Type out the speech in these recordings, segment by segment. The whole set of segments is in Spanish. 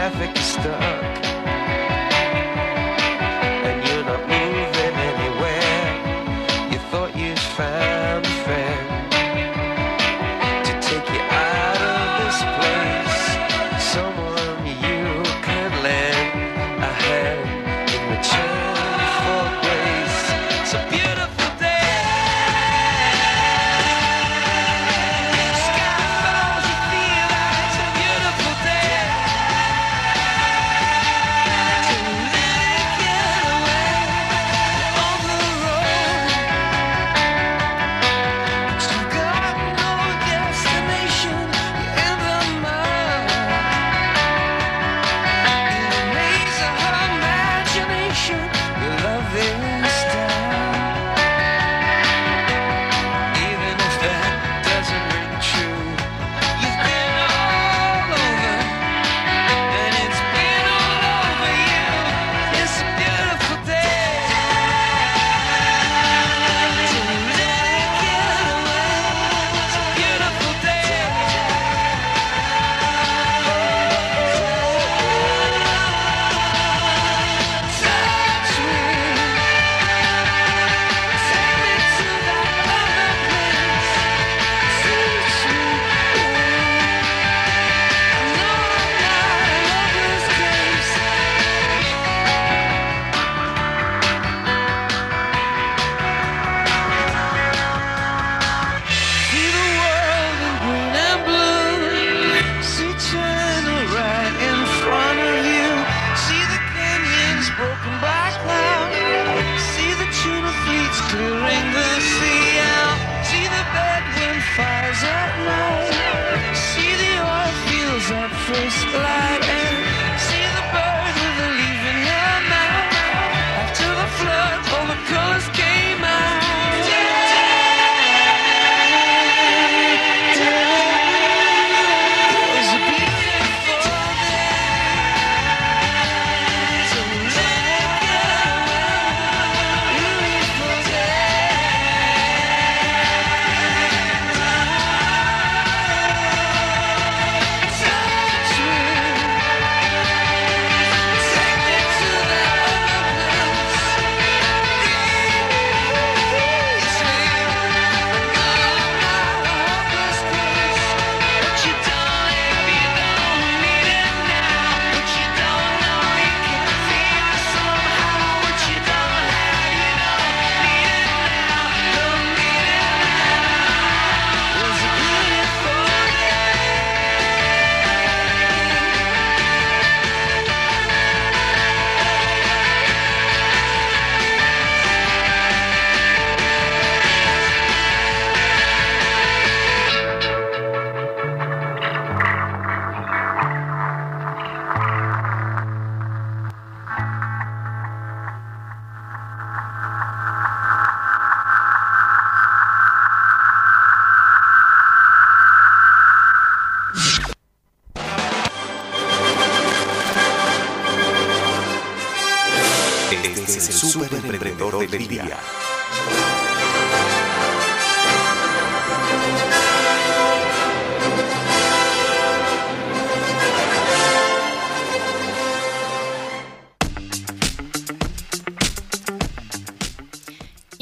traffic is stuck.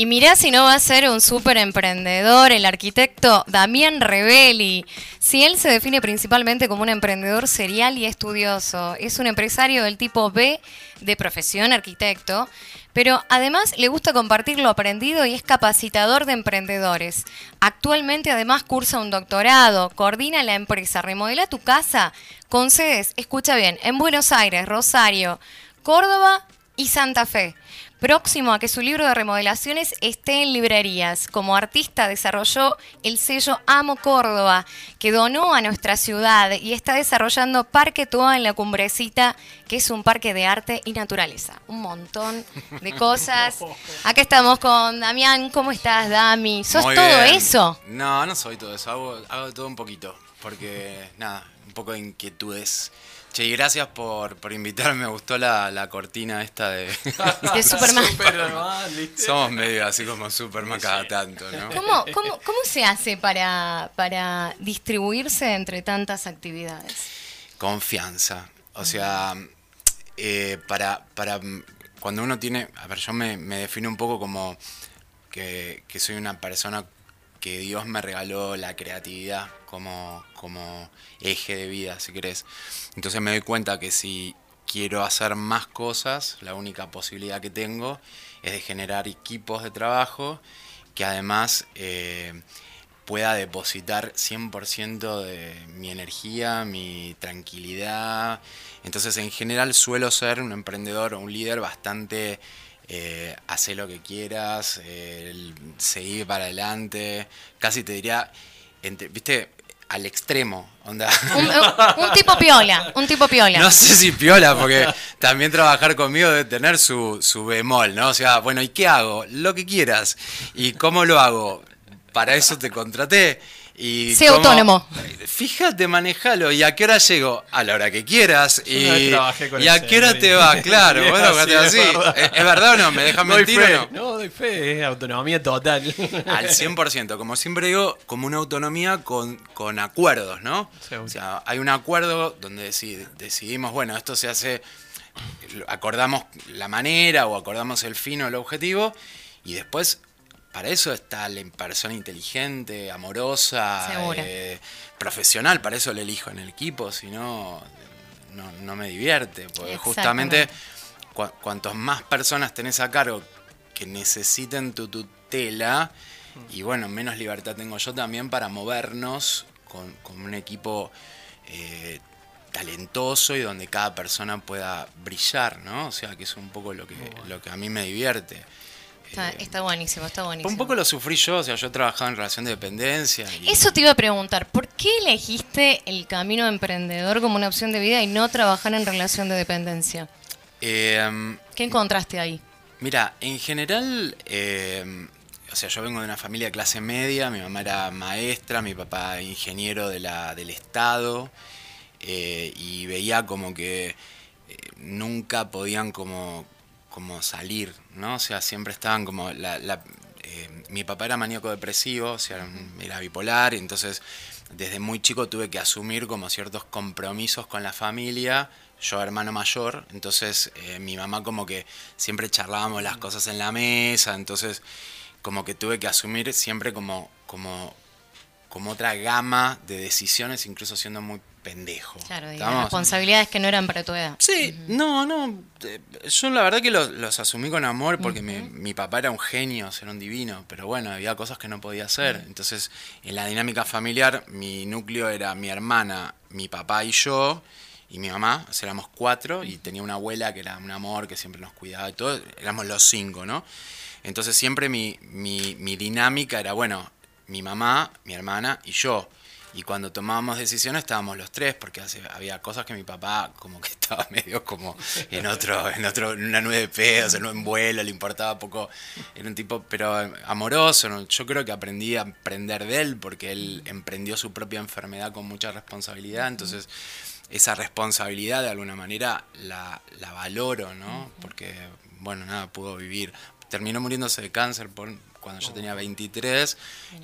Mirá si no va a ser un súper emprendedor, el arquitecto Damián Rebelli. Si él se define principalmente como un emprendedor serial y estudioso, es un empresario del tipo B de profesión, arquitecto, pero además le gusta compartir lo aprendido y es capacitador de emprendedores. Actualmente además cursa un doctorado, coordina la empresa Remodela tu casa con sedes, escucha bien, en Buenos Aires, Rosario, Córdoba y Santa Fe. Próximo a que su libro de remodelaciones esté en librerías. Como artista desarrolló el sello Amo Córdoba, que donó a nuestra ciudad y está desarrollando Parque Toa en la Cumbrecita, que es un parque de arte y naturaleza. Un montón de cosas. Acá estamos con Damián. ¿Cómo estás, Dami? ¿Sos Muy todo bien. eso? No, no soy todo eso. Hago, hago todo un poquito. Porque, nada, un poco de inquietudes. Che, y gracias por, por invitarme. Me gustó la, la cortina esta de. De Superman. Somos medio así como Superman cada tanto, ¿no? ¿Cómo, cómo, cómo se hace para, para distribuirse entre tantas actividades? Confianza. O sea, eh, para, para cuando uno tiene, a ver, yo me, me defino un poco como que, que soy una persona que Dios me regaló la creatividad como, como eje de vida, si querés. Entonces me doy cuenta que si quiero hacer más cosas, la única posibilidad que tengo es de generar equipos de trabajo que además eh, pueda depositar 100% de mi energía, mi tranquilidad. Entonces en general suelo ser un emprendedor un líder bastante... Eh, hacer lo que quieras, eh, seguir para adelante, casi te diría, entre- viste, al extremo, onda. Un, un- un tipo piola, un tipo piola. No sé si piola, porque también trabajar conmigo debe tener su, su bemol, ¿no? O sea, bueno, ¿y qué hago? Lo que quieras. ¿Y cómo lo hago? Para eso te contraté. Y Sé autónomo. Fíjate, manejalo. ¿Y a qué hora llego? A la hora que quieras. Yo Y, trabajé con ¿y a qué hora te vas? Claro, Sí, bueno, así, fíjate es así. verdad. ¿Es, es verdad o no? ¿Me dejas Doy mentir fe. o no? No, doy fe, es autonomía total. Al 100%, como siempre digo, como una autonomía con, con acuerdos, ¿no? O sea, hay un acuerdo donde deci- decidimos, bueno, esto se hace, acordamos la manera o acordamos el fin o el objetivo, y después, para eso está la persona inteligente, amorosa, eh, profesional, para eso le elijo en el equipo, si no, no, me divierte, porque justamente cua- cuantos más personas tenés a cargo que necesiten tu tutela, y bueno, menos libertad tengo yo también para movernos con, con un equipo eh, talentoso y donde cada persona pueda brillar, ¿no? O sea, que es un poco lo que, lo que a mí me divierte. Está, Eh, está buenísimo, está buenísimo. un poco lo sufrí yo, o sea, yo trabajaba en relación de dependencia. y- Eso te iba a preguntar, ¿por qué elegiste el camino emprendedor como una opción de vida y no trabajar en relación de dependencia? Eh, ¿Qué encontraste ahí? Mira, en general, eh, o sea, yo vengo de una familia de clase media, mi mamá era maestra, mi papá ingeniero de la, del Estado, eh, y veía como que eh, nunca podían como, como salir, ¿no? O sea, siempre estaban como... La, la- eh, mi papá era maníaco depresivo, o sea, era, bipolar, y entonces desde muy chico tuve que asumir como ciertos compromisos con la familia, yo hermano mayor, entonces eh, mi mamá como que siempre charlábamos las cosas en la mesa, entonces como que tuve que asumir siempre como, como, como otra gama de decisiones, incluso siendo muy pendejo. Claro, y responsabilidades que no eran para tu edad. Sí, no, no. eh, Yo la verdad que los, los asumí con amor porque mi, mi papá era un genio, era un divino, pero bueno, había cosas que no podía hacer. Entonces, en la dinámica familiar, mi núcleo era mi hermana, mi papá y yo, y mi mamá, o sea, éramos cuatro, y tenía una abuela que era un amor, que siempre nos cuidaba y todo, éramos los cinco, ¿no? Entonces siempre mi, mi, mi dinámica era, bueno, mi mamá, mi hermana y yo. Y cuando tomábamos decisiones estábamos los tres, porque hace- había cosas que mi papá como que estaba medio como en otro, en otro, en una nube de pedos, en un vuelo, le importaba poco. Era un tipo, pero amoroso. ¿no? Yo creo que aprendí a aprender de él, porque él emprendió su propia enfermedad con mucha responsabilidad. Entonces, esa responsabilidad de alguna manera la, la valoro, ¿no? Porque, bueno, nada, pudo vivir. Terminó muriéndose de cáncer por, cuando yo tenía 23.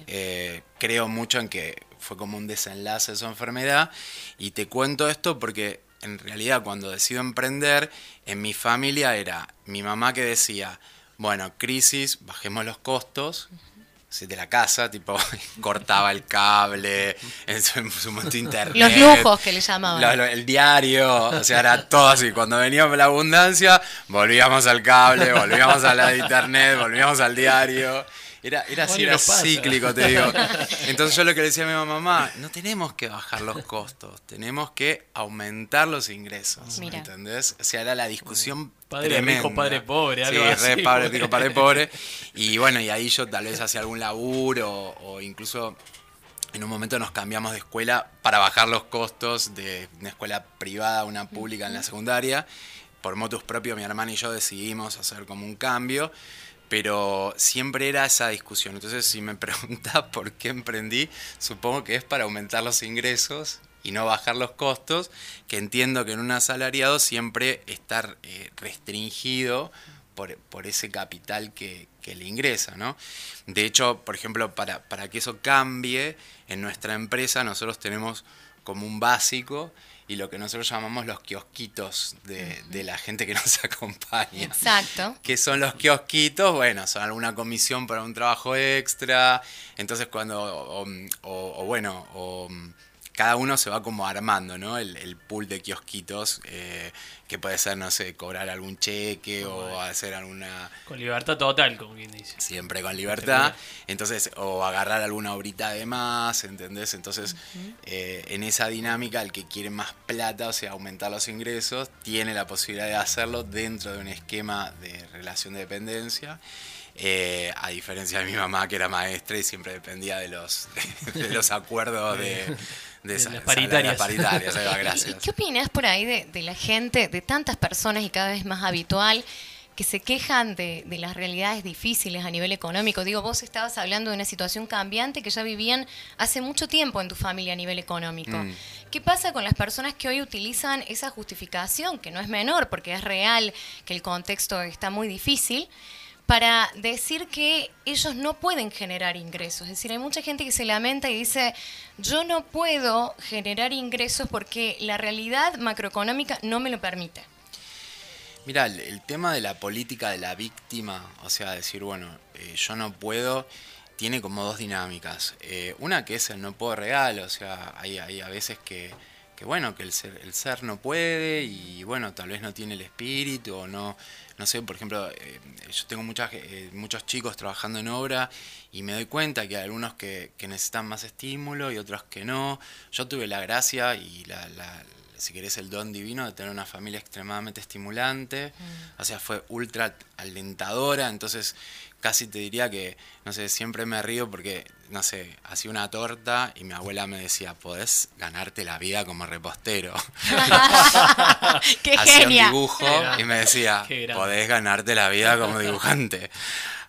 Eh, creo mucho en que fue como un desenlace de su enfermedad. Y te cuento esto porque en realidad cuando decido emprender, en mi familia era mi mamá que decía, bueno, crisis, bajemos los costos de la casa, tipo, cortaba el cable, en su, en su momento internet. Los lujos que le llamaban. Lo- lo- el diario, o sea, era todo así. Cuando veníamos la abundancia, volvíamos al cable, volvíamos a la de internet, volvíamos al diario. Era, era así, era cíclico, te digo. Entonces yo lo que le decía a mi mamá, no tenemos que bajar los costos, tenemos que aumentar los ingresos. Mira. ¿Entendés? O sea, era la discusión Padre tremenda. rico, padre pobre, algo sí, así, re padre rico, padre pobre. Y bueno, y ahí yo tal vez hacía algún laburo o incluso en un momento nos cambiamos de escuela para bajar los costos de una escuela privada a una pública en la secundaria. Por motus propio, mi hermana y yo decidimos hacer como un cambio, pero siempre era esa discusión. Entonces, si me preguntas por qué emprendí, supongo que es para aumentar los ingresos y no bajar los costos, que entiendo que en un asalariado siempre estar eh, restringido por, por ese capital que, que le ingresa, ¿no? De hecho, por ejemplo, para, para que eso cambie, en nuestra empresa nosotros tenemos como un básico y lo que nosotros llamamos los kiosquitos de, de la gente que nos acompaña. Exacto. que son los kiosquitos? Bueno, son alguna comisión para un trabajo extra. Entonces cuando, o, o- o bueno, o cada uno se va como armando, ¿no? El, el pool de kiosquitos, eh, que puede ser, no sé, cobrar algún cheque o hacer alguna... Con libertad total, como quien dice. Siempre con libertad. Entonces, o agarrar alguna horita de más, ¿entendés? Entonces, eh, en esa dinámica, el que quiere más plata, o sea, aumentar los ingresos, tiene la posibilidad de hacerlo dentro de un esquema de relación de dependencia. Eh, a diferencia de mi mamá, que era maestra y siempre dependía de los, de los acuerdos de, De esa- las paritarias. paritarias, ahí va, ¿Y gracias. qué opinas por ahí de, de la gente, de tantas personas y cada vez más habitual, que se quejan de, de las realidades difíciles a nivel económico? Digo, vos estabas hablando de una situación cambiante que ya vivían hace mucho tiempo en tu familia a nivel económico. Mm. ¿Qué pasa con las personas que hoy utilizan esa justificación, que no es menor, porque es real, que el contexto está muy difícil? Para decir que ellos no pueden generar ingresos. Es decir, hay mucha gente que se lamenta y dice, yo no puedo generar ingresos porque la realidad macroeconómica no me lo permite. Mira, el, tema de la política de la víctima, o sea, decir, bueno, eh, yo no puedo, tiene como dos dinámicas. Eh, una que es el no puedo real, o sea, hay, hay a veces que, que bueno, que el ser, el ser no puede y bueno, tal vez no tiene el espíritu o no, no sé, por ejemplo, eh, yo tengo muchas, eh, muchos chicos trabajando en obra y me doy cuenta que hay algunos que, que necesitan más estímulo y otros que no. Yo tuve la gracia y la, la- si querés, el don divino de tener una familia extremadamente estimulante. O sea, fue ultra alentadora. Entonces, casi te diría que, no sé, siempre me río porque, no sé, hacía una torta y mi abuela me decía, podés ganarte la vida como repostero. ¡Qué Hacía un dibujo y me decía, podés ganarte la vida como dibujante.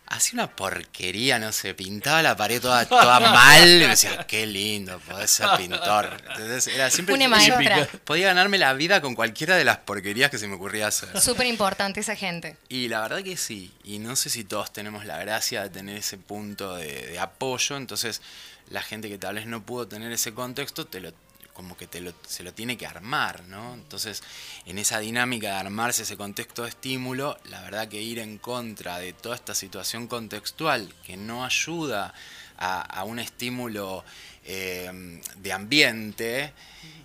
Hacía una porquería, no sé, pintaba la pared toda, toda mal y me decía, qué lindo, podés ser pintor. Entonces, era siempre Una maestra. Podía ganarme la vida con cualquiera de las porquerías que se me ocurría hacer. Súper importante esa gente. Y la verdad que sí, y no sé si todos tenemos la gracia de tener ese punto de, de apoyo, entonces la gente que tal vez no pudo tener ese contexto, te lo como que te lo, se lo tiene que armar, ¿no? Entonces, en esa dinámica de armarse ese contexto de estímulo, la verdad que ir en contra de toda esta situación contextual que no ayuda a, a un estímulo eh, de ambiente,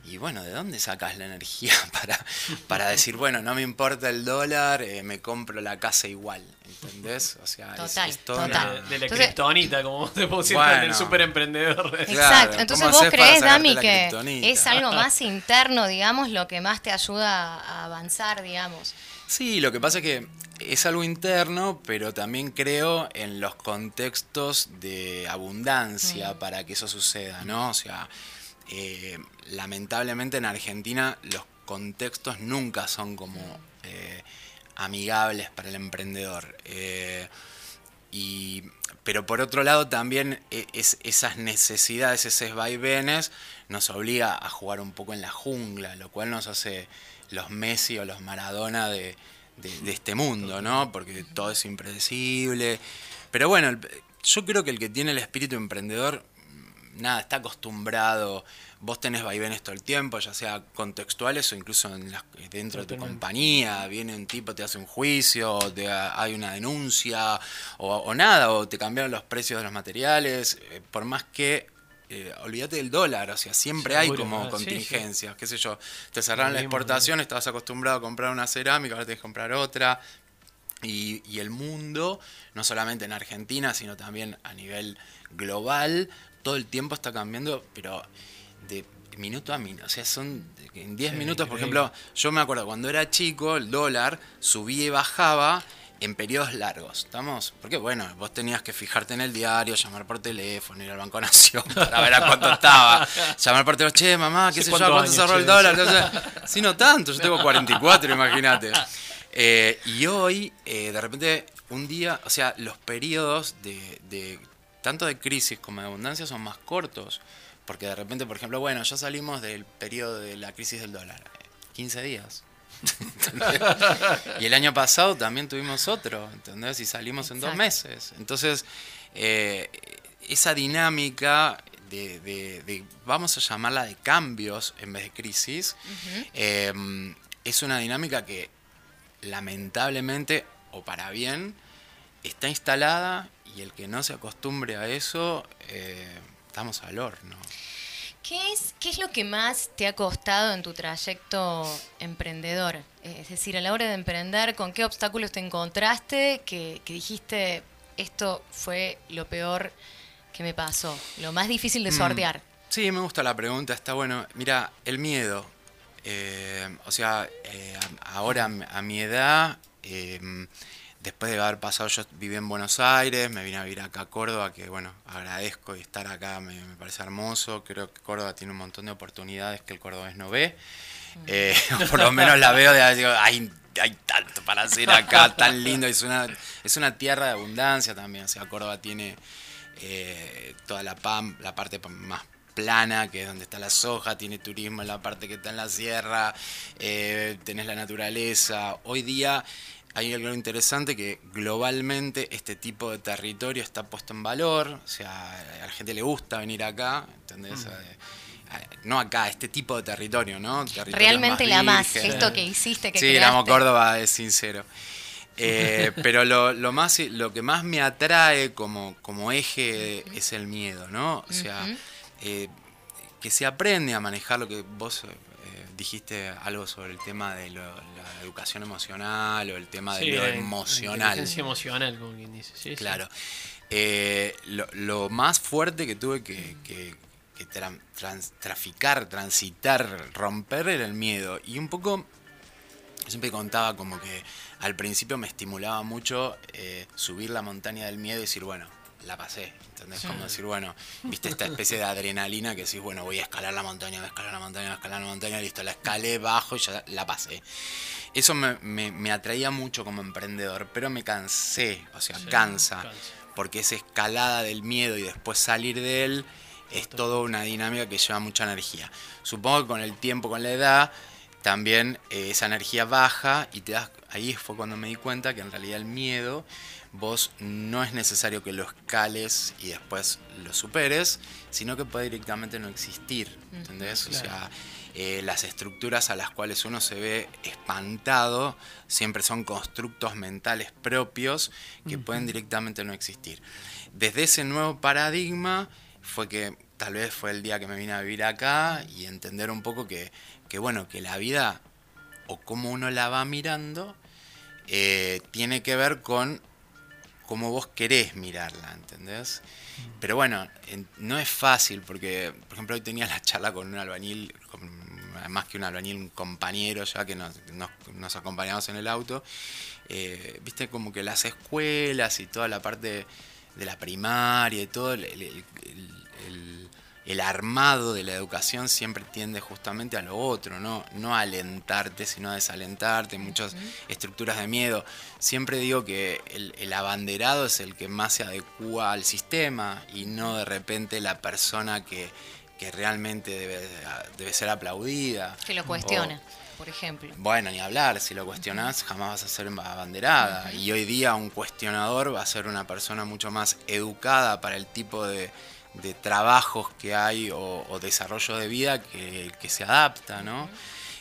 y bueno, ¿de dónde sacas la energía para, para decir, bueno, no me importa el dólar, eh, me compro la casa igual? ¿Entendés? O sea, Total, es, toda total. una- De, de la Entonces- kriptonita, como te pusieron en el Bueno. super emprendedor. Claro, Exacto. Entonces ¿cómo vos crees, Dami, que es algo más interno, digamos, lo que más te ayuda a avanzar, digamos. Sí, lo que pasa es que es algo interno, pero también creo en los contextos de abundancia para que eso suceda, ¿no? O sea, eh, lamentablemente en Argentina los contextos nunca son como eh, amigables para el emprendedor. Eh, y, pero por otro lado también e- es, esas necesidades, esos vaivenes, nos obliga a jugar un poco en la jungla, lo cual nos hace los Messi o los Maradona de, de- de este mundo, ¿no? Porque todo es impredecible. Pero bueno, yo creo que el que tiene el espíritu emprendedor, nada, está acostumbrado. Vos tenés vaivenes todo el tiempo, ya sea contextuales o incluso en las- dentro de tu compañía. Viene un tipo, te hace un juicio, o te, hay una denuncia, o, o nada, o te cambiaron los precios de los materiales. eh, por más que, eh, olvídate del dólar, o sea, siempre hay como ah, sí, sí. contingencias, qué sé yo. Te cerraron la exportación, estabas acostumbrado a comprar una cerámica, ahora tenés que comprar otra. Y, y el mundo, no solamente en Argentina, sino también a nivel global, todo el tiempo está cambiando, pero de minuto a minuto. O sea, son en 10 Sí, minutos, por ejemplo, yo me acuerdo cuando era chico, el dólar subía y bajaba en periodos largos, ¿estamos? Porque bueno, vos tenías que fijarte en el diario, llamar por teléfono, ir al Banco Nación para ver a cuánto estaba, llamar por teléfono, che, mamá, qué ¿Hace sé yo, cuánto años, cerró el dólar. Entonces, sí, no tanto, yo tengo 44, imagínate. Eh, y hoy, eh, de repente, un día, o sea, los periodos de, de- tanto de crisis como de abundancia son más cortos. Porque de repente, por ejemplo, bueno, ya salimos del periodo de la crisis del dólar. eh, 15 días. ¿Entendés? y el año pasado también tuvimos otro, ¿entendés? Y salimos en dos meses. Entonces, eh, esa dinámica de, de- de- vamos a llamarla de cambios en vez de crisis, eh, es una dinámica que lamentablemente, o para bien, está instalada y el que no se acostumbre a eso, eh, estamos al horno. ¿Qué es, ¿Qué es lo que más te ha costado en tu trayecto emprendedor? Es decir, a la hora de emprender, ¿con qué obstáculos te encontraste que, que dijiste, esto fue lo peor que me pasó, lo más difícil de Mm. sortear? Sí, me gusta la pregunta, está bueno. Mira, el miedo. Eh, o sea, eh, ahora a mi edad, eh, después de haber pasado, yo viví en Buenos Aires, me vine a vivir acá a Córdoba, que bueno, agradezco y estar acá me, me parece hermoso. Creo que Córdoba tiene un montón de oportunidades que el cordobés no ve. O por lo menos la veo de digo, hay, hay tanto para hacer acá, tan lindo. Es una, es una tierra de abundancia también. O sea, Córdoba tiene toda la PAM, la parte pa- más plana, que es donde está la soja, tiene turismo en la parte que está en la sierra, eh, tenés la naturaleza. Hoy día hay algo interesante que globalmente este tipo de territorio está puesto en valor, o sea, a la gente le gusta venir acá, ¿entendés? Eh, eh, no acá, este tipo de territorio, ¿no? Territorios Realmente la más, esto que hiciste, que Sí, creaste. amo Córdoba es sincero. Eh, pero lo, lo más lo que más me atrae como, como eje es el miedo, ¿no? O sea. Eh, que se aprende a manejar lo que vos eh, dijiste algo sobre el tema de lo- la educación emocional o el tema de Sí, lo la- la emocional. inteligencia emocional, como quien dice. Sí, sí. Claro. Eh, lo, lo más fuerte que tuve que, que- que tra- trans- traficar, transitar, romper era el miedo. Y un poco, yo siempre contaba como que al principio me estimulaba mucho eh, subir la montaña del miedo y decir, bueno, la pasé. ¿Entendés? Como decir, bueno, viste esta especie de adrenalina que decís, bueno, voy a escalar la montaña, voy a escalar la montaña, voy a escalar la montaña, listo, la escalé, bajo y ya la pasé. Eso me, me- me atraía mucho como emprendedor, pero me cansé, o sea, Sí, cansa, cansa. porque esa escalada del miedo y después salir de él es toda una dinámica que lleva mucha energía. Supongo que con el tiempo, con la edad, también eh, esa energía baja y te das, ahí fue cuando me di cuenta que en realidad el miedo vos no es necesario que lo escales y después lo superes, sino que puede directamente no existir, ¿entendés? O sea, eh, las estructuras a las cuales uno se ve espantado siempre son constructos mentales propios que pueden directamente no existir. Desde ese nuevo paradigma fue que tal vez fue el día que me vine a vivir acá y entender un poco que, que bueno, que la vida o cómo uno la va mirando eh, tiene que ver con cómo vos querés mirarla, ¿entendés? Pero bueno, en- no es fácil porque, por ejemplo, hoy tenía la charla con un albañil, con, más que un albañil, un compañero ya que nos, nos, acompañamos en el auto. Eh, Viste como que las escuelas y toda la parte de la primaria y todo el- el- armado de la educación siempre tiende justamente a lo otro, ¿no? No a alentarte, sino a desalentarte, muchas estructuras de miedo. Siempre digo que el, el abanderado es el que más se adecua al sistema y no de repente la persona que, que realmente debe, debe ser aplaudida. Que lo cuestiona, por ejemplo. Bueno, ni hablar, si lo cuestionás jamás vas a ser abanderada. Y hoy día un cuestionador va a ser una persona mucho más educada para el tipo de, de trabajos que hay o, o desarrollo de vida que que se adapta, ¿no?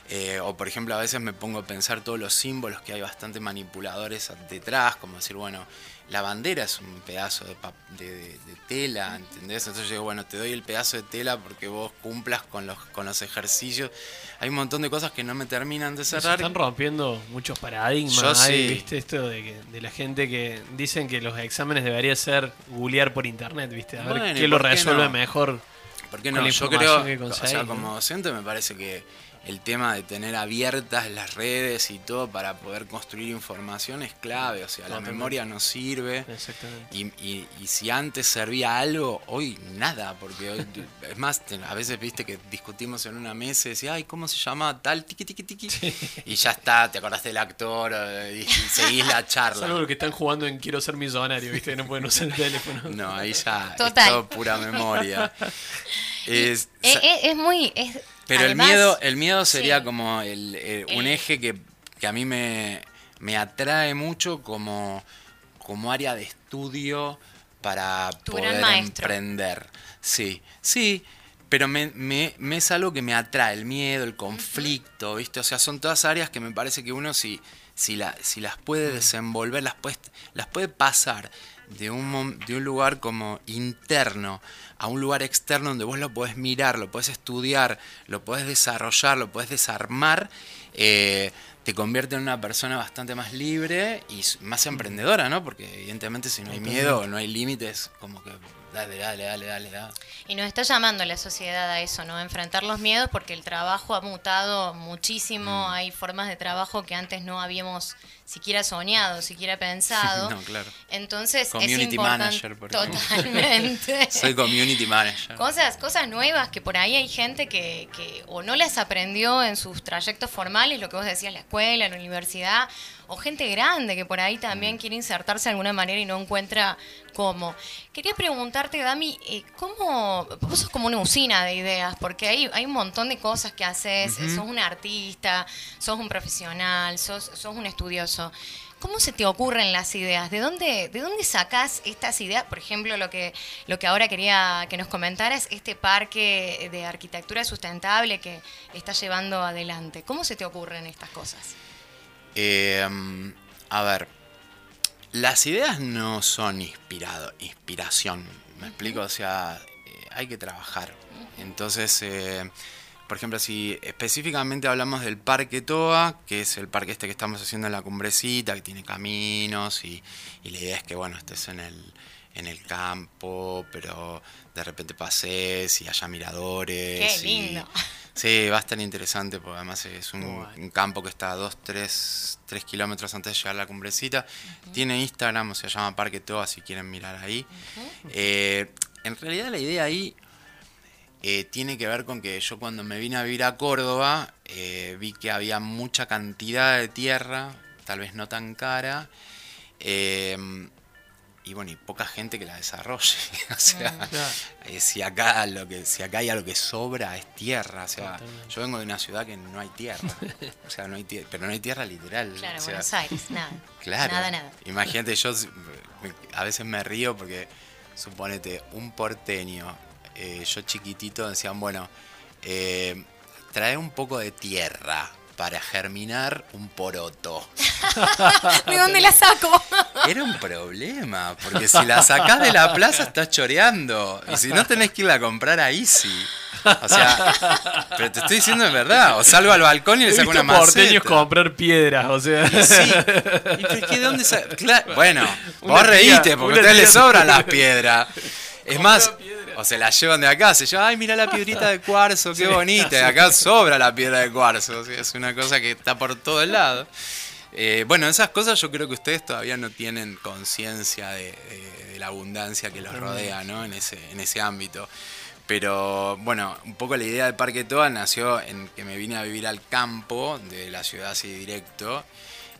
Eh, o por ejemplo, a veces me pongo a pensar todos los símbolos que hay bastante manipuladores detrás, como decir, bueno, la bandera es un pedazo de, de- de- de tela, ¿entendés? Entonces yo digo, bueno, te doy el pedazo de tela porque vos cumplas con los, con los ejercicios. Hay un montón de cosas que no me terminan de Se cerrar. están rompiendo muchos paradigmas. Yo ahí, sí. ¿viste? Esto de, que, de la gente que dicen que los exámenes debería ser googlear por internet, ¿viste? A ver Bueno, ¿y qué lo resuelve no? mejor. ¿Por qué no? Yo creo, que o como docente me parece que el tema de tener abiertas las redes y todo para poder construir información es clave. O sea, la memoria nos sirve. Exactamente. Y, y- y si antes servía algo, hoy nada, porque hoy, es más, a veces viste que discutimos en una mesa y decís, ay, ¿cómo se llama tal? Tiki, tiki, tiki. Y ya está, te acordaste del actor eh, y, y seguís la charla. Salvo los que están jugando en Quiero ser millonario, ¿viste? Que no pueden usar el teléfono. No, ahí ya Total. es todo pura memoria. Es- es muy... es- Pero además- el miedo, el miedo sería sí. como el- el- un El- eje que, que a mí me, me atrae mucho como, como área de estudio para Tu poder emprender. Sí, sí, pero me, me- me es algo que me atrae, el miedo, el conflicto, ¿viste? O sea, son todas áreas que me parece que uno si, si, la, si las puede desenvolver, las puede, las puede pasar de un, de un lugar como interno a un lugar externo donde vos lo podés mirar, lo podés estudiar, lo podés desarrollar, lo podés desarmar, eh, te convierte en una persona bastante más libre y más emprendedora, ¿no? Porque evidentemente si no hay miedo, no hay límites, como que dale, dale, dale, dale, dale. Y nos está llamando la sociedad a eso, ¿no? A enfrentar los miedos porque el trabajo ha mutado muchísimo. Mm. Hay formas de trabajo que antes no habíamos siquiera soñado, siquiera pensado. No, claro. Entonces es Community importante. manager, por. Totalmente. Soy community manager. Cosas, cosas nuevas que por ahí hay gente que, que o no las aprendió en sus trayectos formales, lo que vos decías, la escuela, la universidad, o gente grande que por ahí también quiere insertarse de alguna manera y no encuentra cómo. Quería preguntarte, Dami, eh, ¿cómo vos sos como una usina de ideas? Porque hay, hay un montón de cosas que haces, eh, sos un artista, sos un profesional, sos, sos un estudioso. ¿Cómo se te ocurren las ideas? ¿De dónde, de dónde sacás estas ideas? Por ejemplo, lo que, lo que ahora quería que nos comentaras, este parque de arquitectura sustentable que estás llevando adelante. ¿Cómo se te ocurren estas cosas? Eh, a ver, las ideas no son inspirado, inspiración, ¿me explico? O sea, eh, hay que trabajar. Entonces, eh, por ejemplo, si específicamente hablamos del Parque Toa, que es el parque este que estamos haciendo en la cumbrecita, que tiene caminos y, y la idea es que, bueno, estés en el, en el campo, pero de repente pases y haya miradores. Qué y- lindo. Sí, va a estar interesante porque además es un, campo que está a 2, 3, kilómetros antes de llegar a la cumbrecita. Tiene Instagram, o se llama Parque Toa, si quieren mirar ahí. Eh, en realidad la idea ahí eh, tiene que ver con que yo cuando me vine a vivir a Córdoba eh, vi que había mucha cantidad de tierra, tal vez no tan cara. eh, y bueno, y poca gente que la desarrolle. o sea, Claro. eh, si acá lo que si acá hay algo que sobra es tierra, o sea, Totalmente. yo vengo de una ciudad que no hay tierra. o sea, no hay tierra, pero no hay tierra literal. Claro, o sea, Buenos Aires, nada. Claro. Nada, nada. Imagínate, yo a veces me río porque, suponete, un porteño, eh, yo chiquitito, decían, bueno, eh, trae un poco de tierra para germinar un poroto. ¿De dónde la saco? Era un problema, porque si la sacás de la plaza estás choreando. Y si no tenés que irla a comprar a Easy. O sea, pero te estoy diciendo de verdad. O salgo al balcón y le saco una porteños maceta. comprar piedras, o sea. Sí. ¿Y es que de dónde sa- Cla- Bueno, Una vos tía- reíste porque a ustedes les sobran las piedras. Es más, piedra. O se la llevan de acá, se llevan, ay, mira la piedrita de cuarzo, qué bonita. Y acá sobra la piedra de cuarzo. es una cosa que está por todo el lado. Eh, bueno, esas cosas yo creo que ustedes todavía no tienen conciencia de, de- de la abundancia que los rodea, ¿no? En ese, en ese ámbito. Pero bueno, un poco la idea del Parque Toa nació en que me vine a vivir al campo de la ciudad así directo.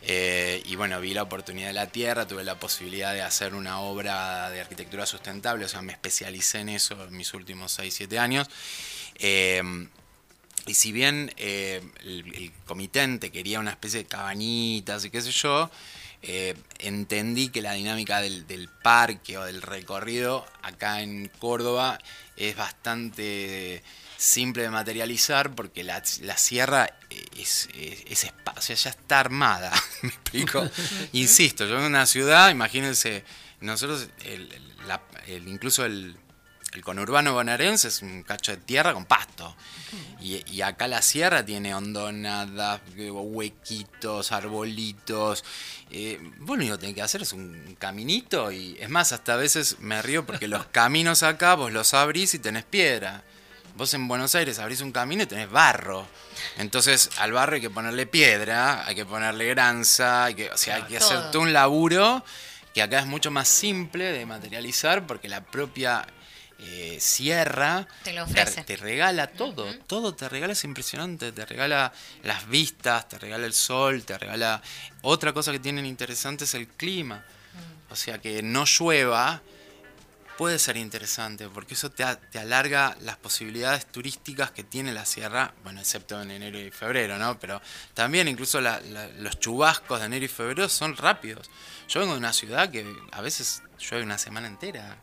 Eh, y bueno, vi la oportunidad de la tierra, tuve la posibilidad de hacer una obra de arquitectura sustentable, o sea, me especialicé en eso en mis últimos 6-7 años. Eh, y si bien eh, el, comitente quería una especie de cabañitas y qué sé yo, entendí que la dinámica del parque o del recorrido acá en Córdoba es bastante simple de materializar porque la, la sierra es, es, es espa- o sea, ya está armada, ¿me explico? Insisto, yo en una ciudad, imagínense, nosotros, el- el- la- el- incluso el, conurbano bonaerense es un cacho de tierra con pasto. Y, y acá la sierra tiene hondonadas, eh, huequitos, arbolitos. Eh, vos lo único que tenés que hacer es un caminito y es más, hasta a veces me río porque los caminos acá vos los abrís y tenés piedra. Vos en Buenos Aires abrís un camino y tenés barro. Entonces al barro hay que ponerle piedra, hay que ponerle granza, hay que, o sea, hay que hacer Todo. un laburo que acá es mucho más simple de materializar porque la propia eh, sierra Te lo ofrece. te regala todo, todo te regala, es impresionante, te regala las vistas, te regala el sol, te regala... Otra cosa que tienen interesante es el clima, o sea que no llueva, puede ser interesante, porque eso te, te alarga las posibilidades turísticas que tiene la sierra, bueno, excepto en enero y febrero, ¿no? Pero también incluso la- la- los chubascos de enero y febrero son rápidos. Yo vengo de una ciudad que a veces llueve una semana entera.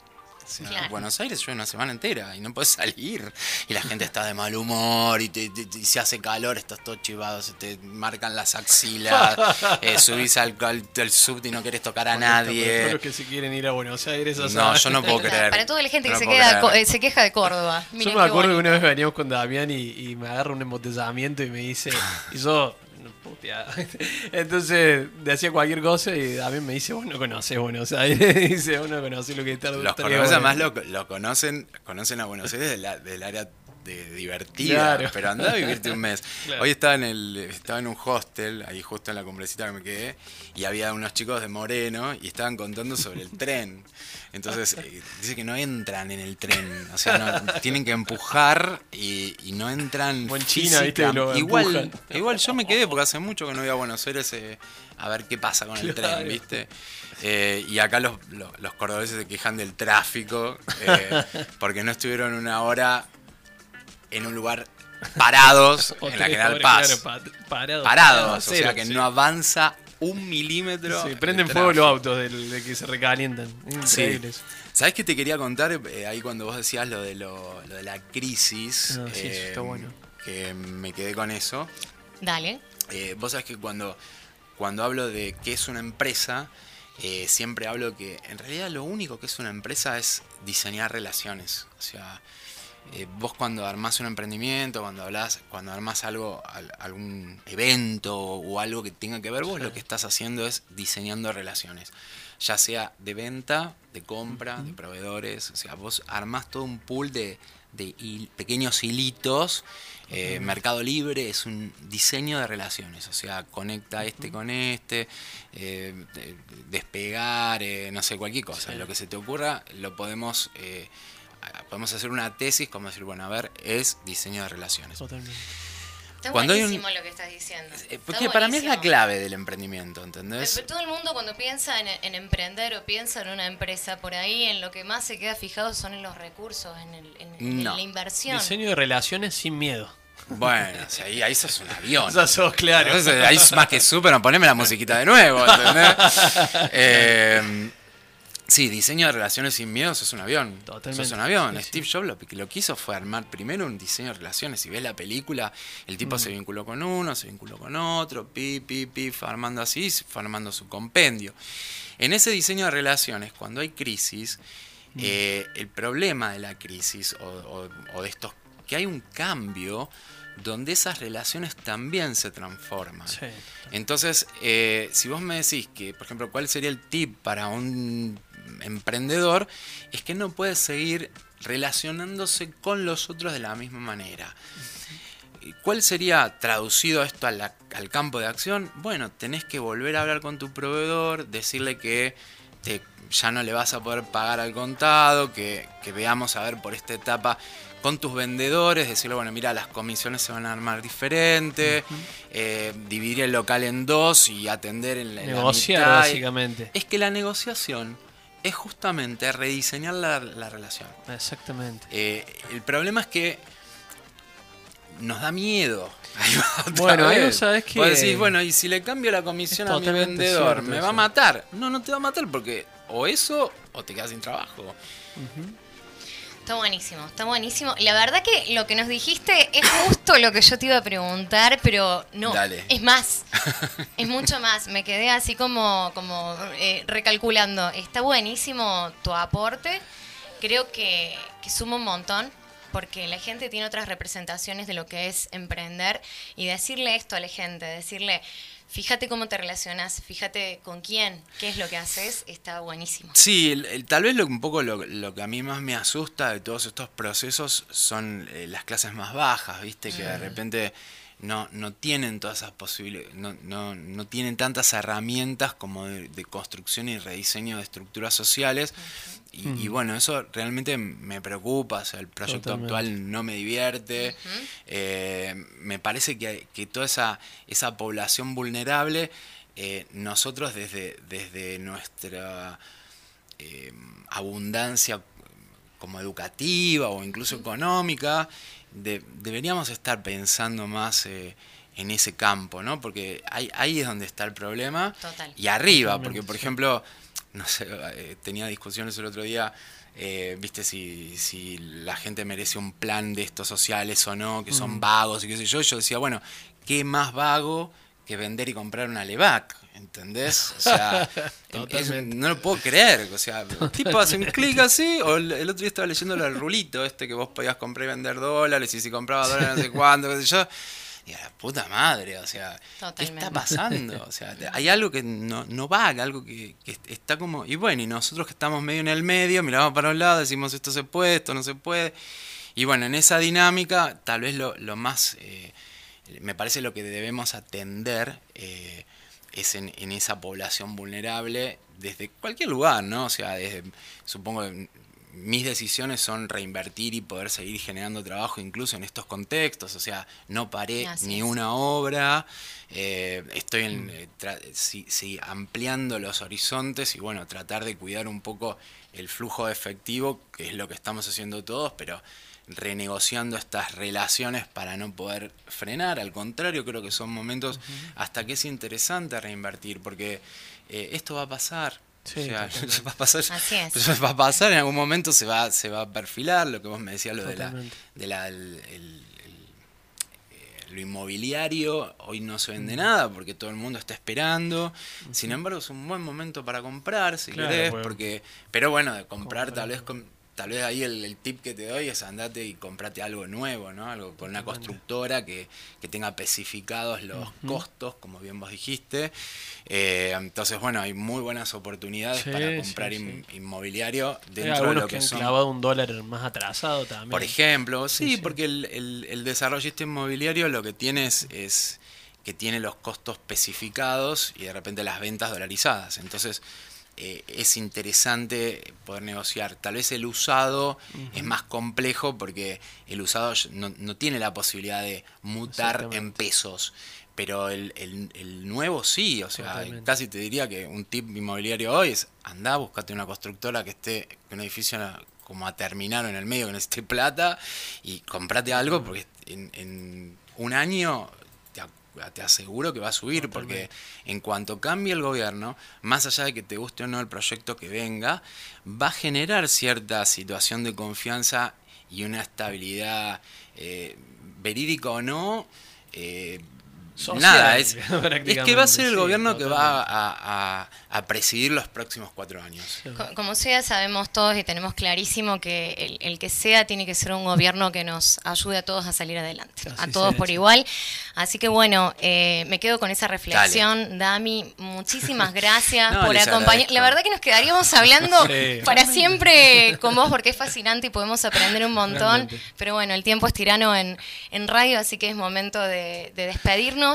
O sea, Claro. Buenos Aires llueve una semana entera y no puedes salir. Y la gente está de mal humor y, te, te- y se hace calor, estás todo chivado, se te marcan las axilas, eh, subís al, al, al subte y no querés tocar a nadie. todos los que se quieren ir a Buenos Aires. a No, yo no puedo Para- creer. Para toda la gente No que se, queda, co- eh, se queja de Córdoba. Yo me acuerdo que una vez veníamos con Damián y, y me agarra un embotellamiento y me dice, y yo, no, puteada. entonces decía cualquier cosa y Damián me dice, vos no conoces Buenos Aires, dice, vos no conoces lo que está Los cordobeses además lo, lo conocen, conocen a Buenos Aires del área de divertida, Claro. pero andá a vivirte un mes. Claro. Hoy estaba en el, estaba en un hostel, ahí justo en la cumbrecita que me quedé, y había unos chicos de Moreno y estaban contando sobre el tren. Entonces, eh, dice que no entran en el tren, o sea, no- tienen que empujar y, y no entran. Como en China, ¿viste? Lo igual, igual yo me quedé porque hace mucho que no iba a Buenos Aires eh, a ver qué pasa con el Claro. tren, ¿viste? Eh, y acá los, los, los cordobeses se quejan del tráfico eh, porque no estuvieron una hora en un lugar parados O en la General Paz. claro, pa- parados. parados, o cero, sea que sí. no avanza un milímetro. Sí, prenden fuego los autos del, de que se recalientan. Sí. Increíbles. ¿Sabes qué te quería contar eh, ahí cuando vos decías lo de, lo, lo de la crisis? Ah, sí, eso está bueno. Que me quedé con eso. Dale. Eh, vos sabés que cuando, cuando hablo de qué es una empresa, eh, siempre hablo que en realidad lo único que es una empresa es diseñar relaciones. O sea, eh, vos cuando armás un emprendimiento, cuando hablas, cuando armás algo, al- algún evento o algo que tenga que ver, vos lo que estás haciendo es diseñando relaciones. Ya sea de venta, de compra, de proveedores. O sea, vos armás todo un pool de, de hil- pequeños hilitos. Eh, Mercado Libre es un diseño de relaciones, o sea, conecta este con este, eh, de- despegar, no sé, cualquier cosa. Lo que se te ocurra, lo podemos, podemos hacer una tesis, como decir, bueno, a ver, es diseño de relaciones. Totalmente. Está Cuando hay un- buenísimo lo que estás diciendo. Eh, Está Porque para mí es la buenísimo. clave del emprendimiento, Pero ¿entendés? todo el mundo cuando piensa en, en emprender o piensa en una empresa, por ahí en lo que más se queda fijado son en los recursos, en, el- en- en No. la inversión. Diseño de relaciones sin miedo. Bueno, o sea, ahí, ahí sos un avión. Sea, sos claro. Entonces, ahí es más que súper, poneme la musiquita de nuevo, ¿entendés? Eh, sí, diseño de relaciones sin miedo, sos un avión. Totalmente. Sos un avión. Sí, sí. Steve Jobs lo que lo que hizo fue armar primero un diseño de relaciones. Si ves la película, el tipo Mm. se vinculó con uno, se vinculó con otro, pi, pi, pi, fue armando así, fue armando su compendio. En ese diseño de relaciones, cuando hay crisis, Mm. eh, el problema de la crisis o, o- o de estos, que hay un cambio donde esas relaciones también se transforman. Sí. Entonces, eh, si vos me decís que, por ejemplo, cuál sería el tip para un emprendedor, es que no puede seguir relacionándose con los otros de la misma manera. ¿Y ¿Cuál sería traducido esto la- al campo de acción? Bueno, tenés que volver a hablar con tu proveedor, decirle que te- ya no le vas a poder pagar al contado, que, que veamos a ver por esta etapa con tus vendedores, decirle, bueno, mira, las comisiones se van a armar diferente, eh, dividir el local en dos y atender en la, en la Negociar, mitad. básicamente. Es que la negociación es justamente rediseñar la, la relación. Exactamente. Eh, el problema es que nos da miedo. Bueno, ahí sabés que- Vos decís, bueno, y si le cambio la comisión a mi vendedor, ¿me va a matar? No, no te va a matar porque o eso o te quedas sin trabajo. Está buenísimo, está buenísimo. La verdad que lo que nos dijiste es justo lo que yo te iba a preguntar, pero no. Dale. Es más. es mucho más. Me quedé así como, como eh, recalculando. Está buenísimo tu aporte. Creo que, que suma un montón. Porque la gente tiene otras representaciones de lo que es emprender. Y decirle esto a la gente, decirle, fíjate cómo te relacionas, fíjate con quién, qué es lo que haces, está buenísimo. Sí, el- el- tal vez lo, un poco lo, lo que a mí más me asusta de todos estos procesos son eh, las clases más bajas, ¿viste? Que de repente no, no tienen todas esas posibilidades, no, no, no tienen tantas herramientas como de, de construcción y rediseño de estructuras sociales. Y, y bueno, eso realmente me preocupa, o sea, el proyecto Totalmente. actual no me divierte. Eh, me parece que, que toda esa, esa población vulnerable, eh, nosotros desde, desde nuestra eh, abundancia como educativa o incluso económica, de- deberíamos estar pensando más eh, en ese campo, ¿no? Porque ahí, ahí es donde está el problema. Total. Y arriba, porque por ejemplo, no sé, eh, tenía discusiones el otro día, eh, viste, si, si la gente merece un plan de estos sociales o no, que Mm. son vagos y qué sé yo. Yo decía, bueno, ¿qué más vago que vender y comprar una Levac? ¿Entendés? O sea, es- Totalmente. no lo puedo creer. O sea, el tipo hace un clic así, o el, el otro día estaba leyendo lo del rulito este que vos podías comprar y vender dólares, y si comprabas dólares no sé cuánto, qué sé yo. Y a la puta madre, o sea, ¿qué está pasando? O sea, hay algo que no, no va, algo que, que está como... Y bueno, y nosotros que estamos medio en el medio, miramos para un lado, decimos esto se puede, esto no se puede. Y bueno, en esa dinámica, tal vez lo, lo más, eh, me parece lo que debemos atender eh, es en, en esa población vulnerable desde cualquier lugar, ¿no? O sea, desde, supongo que mis decisiones son reinvertir y poder seguir generando trabajo incluso en estos contextos. O sea, no paré Así ni es. una obra, eh, estoy en, eh, tra- sí- sí, ampliando los horizontes y bueno, tratar de cuidar un poco el flujo de efectivo, que es lo que estamos haciendo todos, pero renegociando estas relaciones para no poder frenar. Al contrario, creo que son momentos hasta que es interesante reinvertir, porque eh, esto va a pasar. Sí, o sea, totalmente. va a pasar, Así es. eso va a pasar, en algún momento se va, se va a perfilar, lo que vos me decías, lo de la, de la el- el- el- lo inmobiliario, hoy no se vende nada porque todo el mundo está esperando. Sin embargo, es un buen momento para comprar, si Claro, querés, bueno. porque, pero bueno, de comprar Comprar. tal vez con- tal vez ahí el, el tip que te doy es andate y comprate algo nuevo, ¿no? Algo con una constructora que, que tenga especificados los costos, como bien vos dijiste. Eh, entonces, bueno, hay muy buenas oportunidades Sí, para comprar sí. in- inmobiliario Hay dentro de lo que, que han son clavado un dólar más atrasado también. por ejemplo, sí, porque el, el, el desarrollista inmobiliario lo que tiene es, es que tiene los costos especificados y de repente las ventas dolarizadas. Entonces eh, es interesante poder negociar. Tal vez el usado es más complejo porque el usado no, no tiene la posibilidad de mutar en pesos. Pero el, el- el nuevo sí, o sea, casi te diría que un tip inmobiliario hoy es andá, buscate una constructora que esté, que un edificio como a terminar o en el medio que no esté plata y comprate algo porque en, en un año te, aseguro que va a subir porque en cuanto cambie el gobierno, más allá de que te guste o no el proyecto que venga, va a generar cierta situación de confianza y una estabilidad eh, verídica o no. eh, Social, nada, es, es que va a ser el sí, gobierno que va a, a- a presidir los próximos cuatro años. Co- Como sea, sabemos todos y tenemos clarísimo que el, el que sea tiene que ser un gobierno que nos ayude a todos a salir adelante, a todos sea, por sí. igual. Así que bueno, eh, me quedo con esa reflexión, Dami. Muchísimas gracias No, por acompañar. La verdad que nos quedaríamos hablando Sí. para siempre con vos porque es fascinante y podemos aprender un montón. Realmente. Pero bueno, el tiempo es tirano en, en radio, así que es momento de, de despedirnos.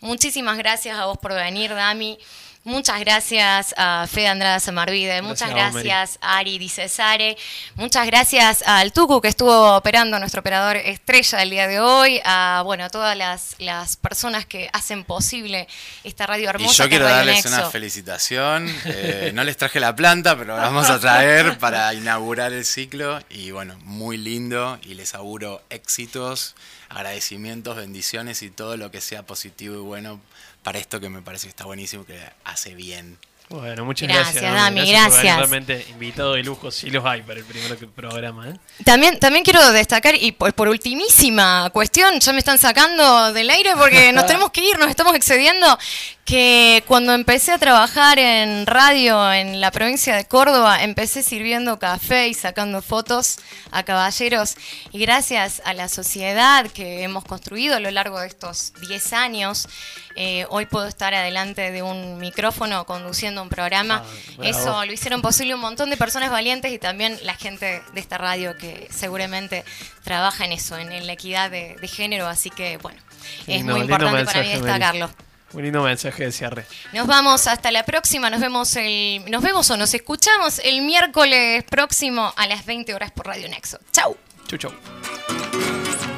Muchísimas gracias a vos por venir, Dami. Muchas gracias a Fede Andrada Samarvide, muchas Gracias a Ari Di Cesare, muchas gracias al Tucu que estuvo operando, nuestro operador estrella del día de hoy, a bueno, a todas las, las personas que hacen posible esta radio Y hermosa. yo que quiero darles Nexo. una felicitación. Eh, no les traje la planta, pero la vamos a traer para inaugurar el ciclo. Y bueno, muy lindo. Y les auguro éxitos, agradecimientos, bendiciones y todo lo que sea positivo y bueno para esto que me parece que está buenísimo, que hace bien. Bueno, muchas Gracias, gracias. Dami, por venir. gracias. Realmente invitado de lujo, sí los hay para el primer programa. ¿eh? También, también quiero destacar, y por, por ultimísima cuestión, ya me están sacando del aire porque nos tenemos que ir, nos estamos excediendo, que cuando empecé a trabajar en radio en la provincia de Córdoba, empecé sirviendo café y sacando fotos a caballeros, y gracias a la sociedad que hemos construido a lo largo de estos 10 años, eh, hoy puedo estar adelante de un micrófono conduciendo un programa. Ah. Eso lo hicieron posible un montón de personas valientes y también la gente de esta radio que seguramente trabaja en eso, en, en la equidad de, de género. Así que, bueno, es muy importante para mí destacarlo. Un lindo mensaje de cierre. Nos vamos hasta la próxima. Nos vemos el, nos vemos o nos escuchamos el miércoles próximo a las 20 horas por Radio Nexo. Chau. Chau, chau.